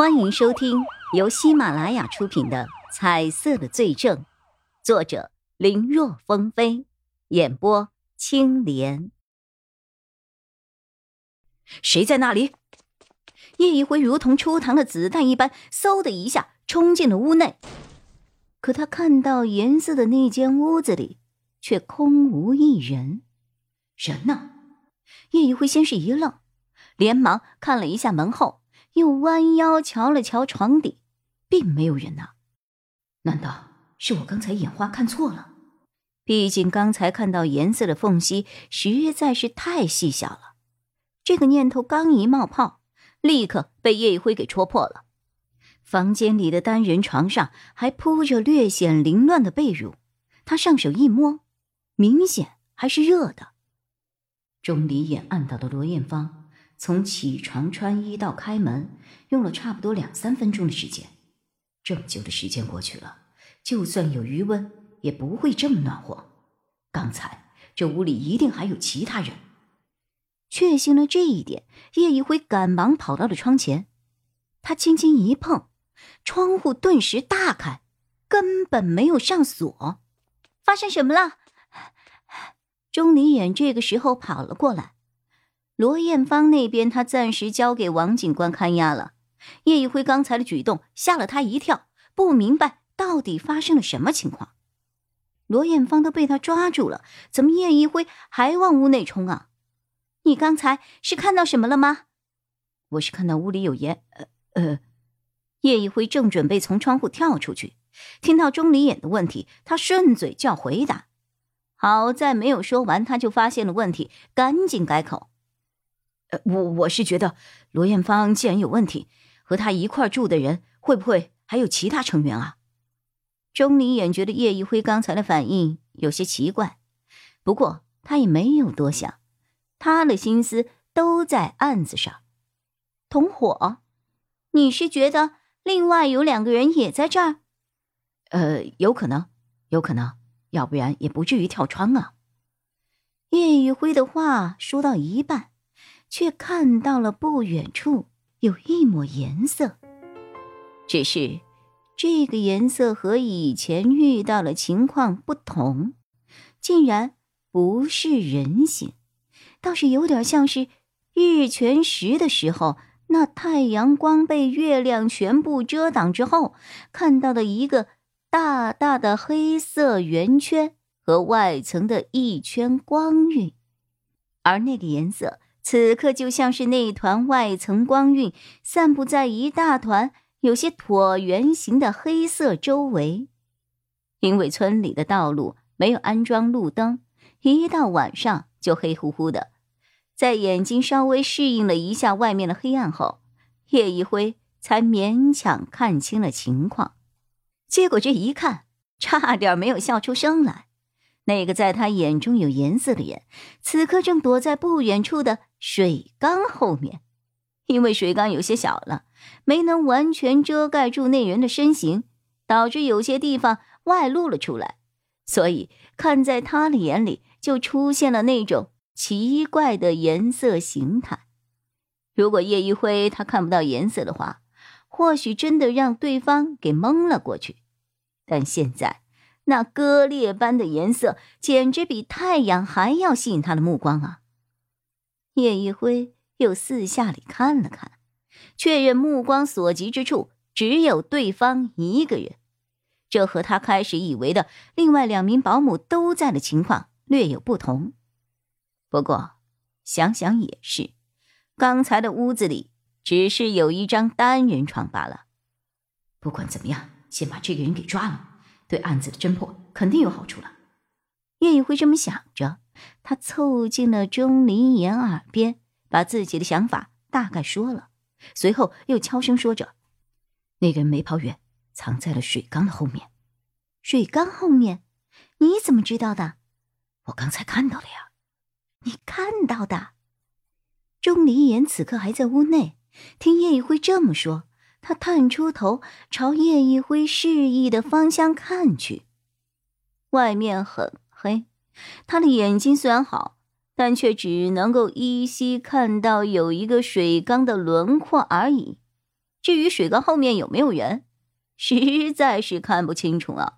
欢迎收听由喜马拉雅出品的《彩色的罪证》，作者林若风飞，演播青莲。谁在那里？叶一辉如同出膛的子弹一般，嗖的一下冲进了屋内。可他看到颜色的那间屋子里，却空无一人。人呢？叶一辉先是一愣，连忙看了一下门后。又弯腰瞧了瞧床底，并没有人呐。难道是我刚才眼花看错了？毕竟刚才看到颜色的缝隙实在是太细小了。这个念头刚一冒泡，立刻被叶一辉给戳破了。房间里的单人床上还铺着略显凌乱的被褥，他上手一摸，明显还是热的。钟离眼暗道的罗艳芳。从起床、穿衣到开门，用了差不多两三分钟的时间。这么久的时间过去了，就算有余温，也不会这么暖和。刚才这屋里一定还有其他人。确信了这一点，叶一辉赶忙跑到了窗前，他轻轻一碰，窗户顿时大开，根本没有上锁。发生什么了？钟离眼这个时候跑了过来。罗艳芳那边，他暂时交给王警官看押了。叶一辉刚才的举动吓了他一跳，不明白到底发生了什么情况。罗艳芳都被他抓住了，怎么叶一辉还往屋内冲啊？你刚才是看到什么了吗？我是看到屋里有烟。呃呃，叶一辉正准备从窗户跳出去，听到钟离眼的问题，他顺嘴就要回答，好在没有说完，他就发现了问题，赶紧改口。呃，我我是觉得罗艳芳既然有问题，和她一块住的人会不会还有其他成员啊？钟离眼觉得叶一辉刚才的反应有些奇怪，不过他也没有多想，他的心思都在案子上。同伙，你是觉得另外有两个人也在这儿？呃，有可能，有可能，要不然也不至于跳窗啊。叶一辉的话说到一半。却看到了不远处有一抹颜色，只是这个颜色和以前遇到的情况不同，竟然不是人形，倒是有点像是日全食的时候，那太阳光被月亮全部遮挡之后看到的一个大大的黑色圆圈和外层的一圈光晕，而那个颜色。此刻就像是那一团外层光晕散布在一大团有些椭圆形的黑色周围，因为村里的道路没有安装路灯，一到晚上就黑乎乎的。在眼睛稍微适应了一下外面的黑暗后，叶一辉才勉强看清了情况。结果这一看，差点没有笑出声来。那个在他眼中有颜色的人，此刻正躲在不远处的水缸后面。因为水缸有些小了，没能完全遮盖住那人的身形，导致有些地方外露了出来。所以看在他的眼里，就出现了那种奇怪的颜色形态。如果叶一辉他看不到颜色的话，或许真的让对方给蒙了过去。但现在。那割裂般的颜色，简直比太阳还要吸引他的目光啊！叶一辉又四下里看了看，确认目光所及之处只有对方一个人，这和他开始以为的另外两名保姆都在的情况略有不同。不过想想也是，刚才的屋子里只是有一张单人床罢了。不管怎么样，先把这个人给抓了。对案子的侦破肯定有好处了。叶一辉这么想着，他凑近了钟离言耳边，把自己的想法大概说了，随后又悄声说着：“那个人没跑远，藏在了水缸的后面。水缸后面？你怎么知道的？我刚才看到了呀。你看到的？”钟离言此刻还在屋内，听叶一辉这么说。他探出头，朝叶一辉示意的方向看去。外面很黑，他的眼睛虽然好，但却只能够依稀看到有一个水缸的轮廓而已。至于水缸后面有没有人，实在是看不清楚啊。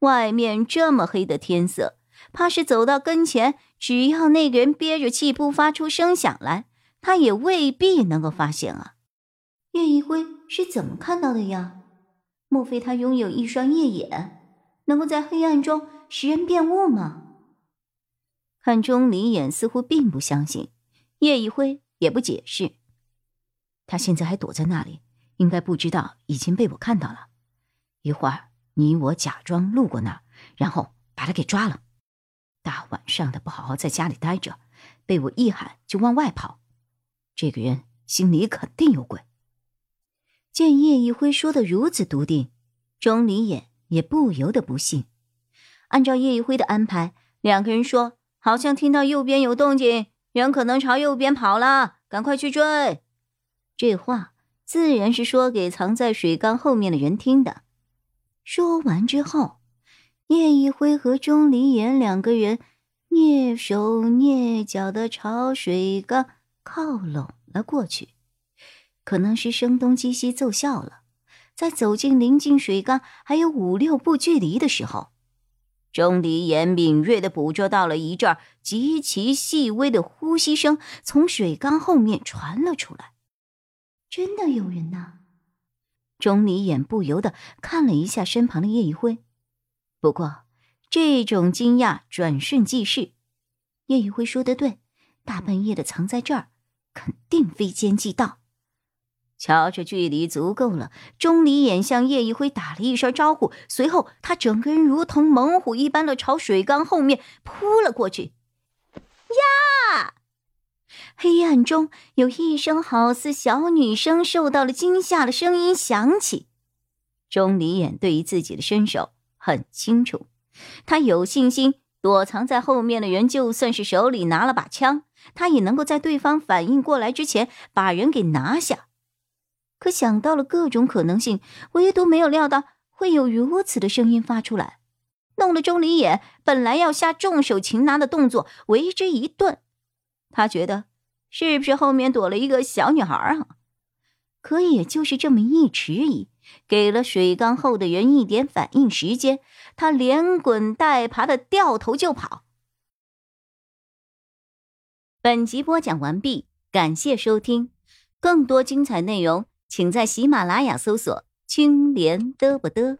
外面这么黑的天色，怕是走到跟前，只要那个人憋着气不发出声响来，他也未必能够发现啊。叶一辉是怎么看到的呀？莫非他拥有一双夜眼，能够在黑暗中识人辨物吗？看钟离眼似乎并不相信，叶一辉也不解释。他现在还躲在那里，应该不知道已经被我看到了。一会儿你我假装路过那儿，然后把他给抓了。大晚上的不好好在家里待着，被我一喊就往外跑，这个人心里肯定有鬼。见叶一辉说的如此笃定，钟离眼也不由得不信。按照叶一辉的安排，两个人说。好像听到右边有动静，人可能朝右边跑了，赶快去追。这话自然是说给藏在水缸后面的人听的。说完之后，叶一辉和钟离言两个人蹑手蹑脚的朝水缸靠拢了过去。可能是声东击西奏效了，在走进临近水缸还有五六步距离的时候。钟离言敏锐的捕捉到了一阵极其细微的呼吸声从水缸后面传了出来，真的有人呐！钟离眼不由得看了一下身旁的叶一辉，不过这种惊讶转瞬即逝。叶一辉说的对，大半夜的藏在这儿，肯定非奸即盗。瞧着距离足够了，钟离眼向叶一辉打了一声招呼，随后他整个人如同猛虎一般的朝水缸后面扑了过去。呀！黑暗中有一声好似小女生受到了惊吓的声音响起。钟离眼对于自己的身手很清楚，他有信心躲藏在后面的人，就算是手里拿了把枪，他也能够在对方反应过来之前把人给拿下。可想到了各种可能性，唯独没有料到会有如此的声音发出来，弄得钟离眼本来要下重手擒拿的动作为之一顿。他觉得是不是后面躲了一个小女孩啊？可也就是这么一迟疑，给了水缸后的人一点反应时间，他连滚带爬的掉头就跑。本集播讲完毕，感谢收听，更多精彩内容。请在喜马拉雅搜索“青莲嘚不嘚”。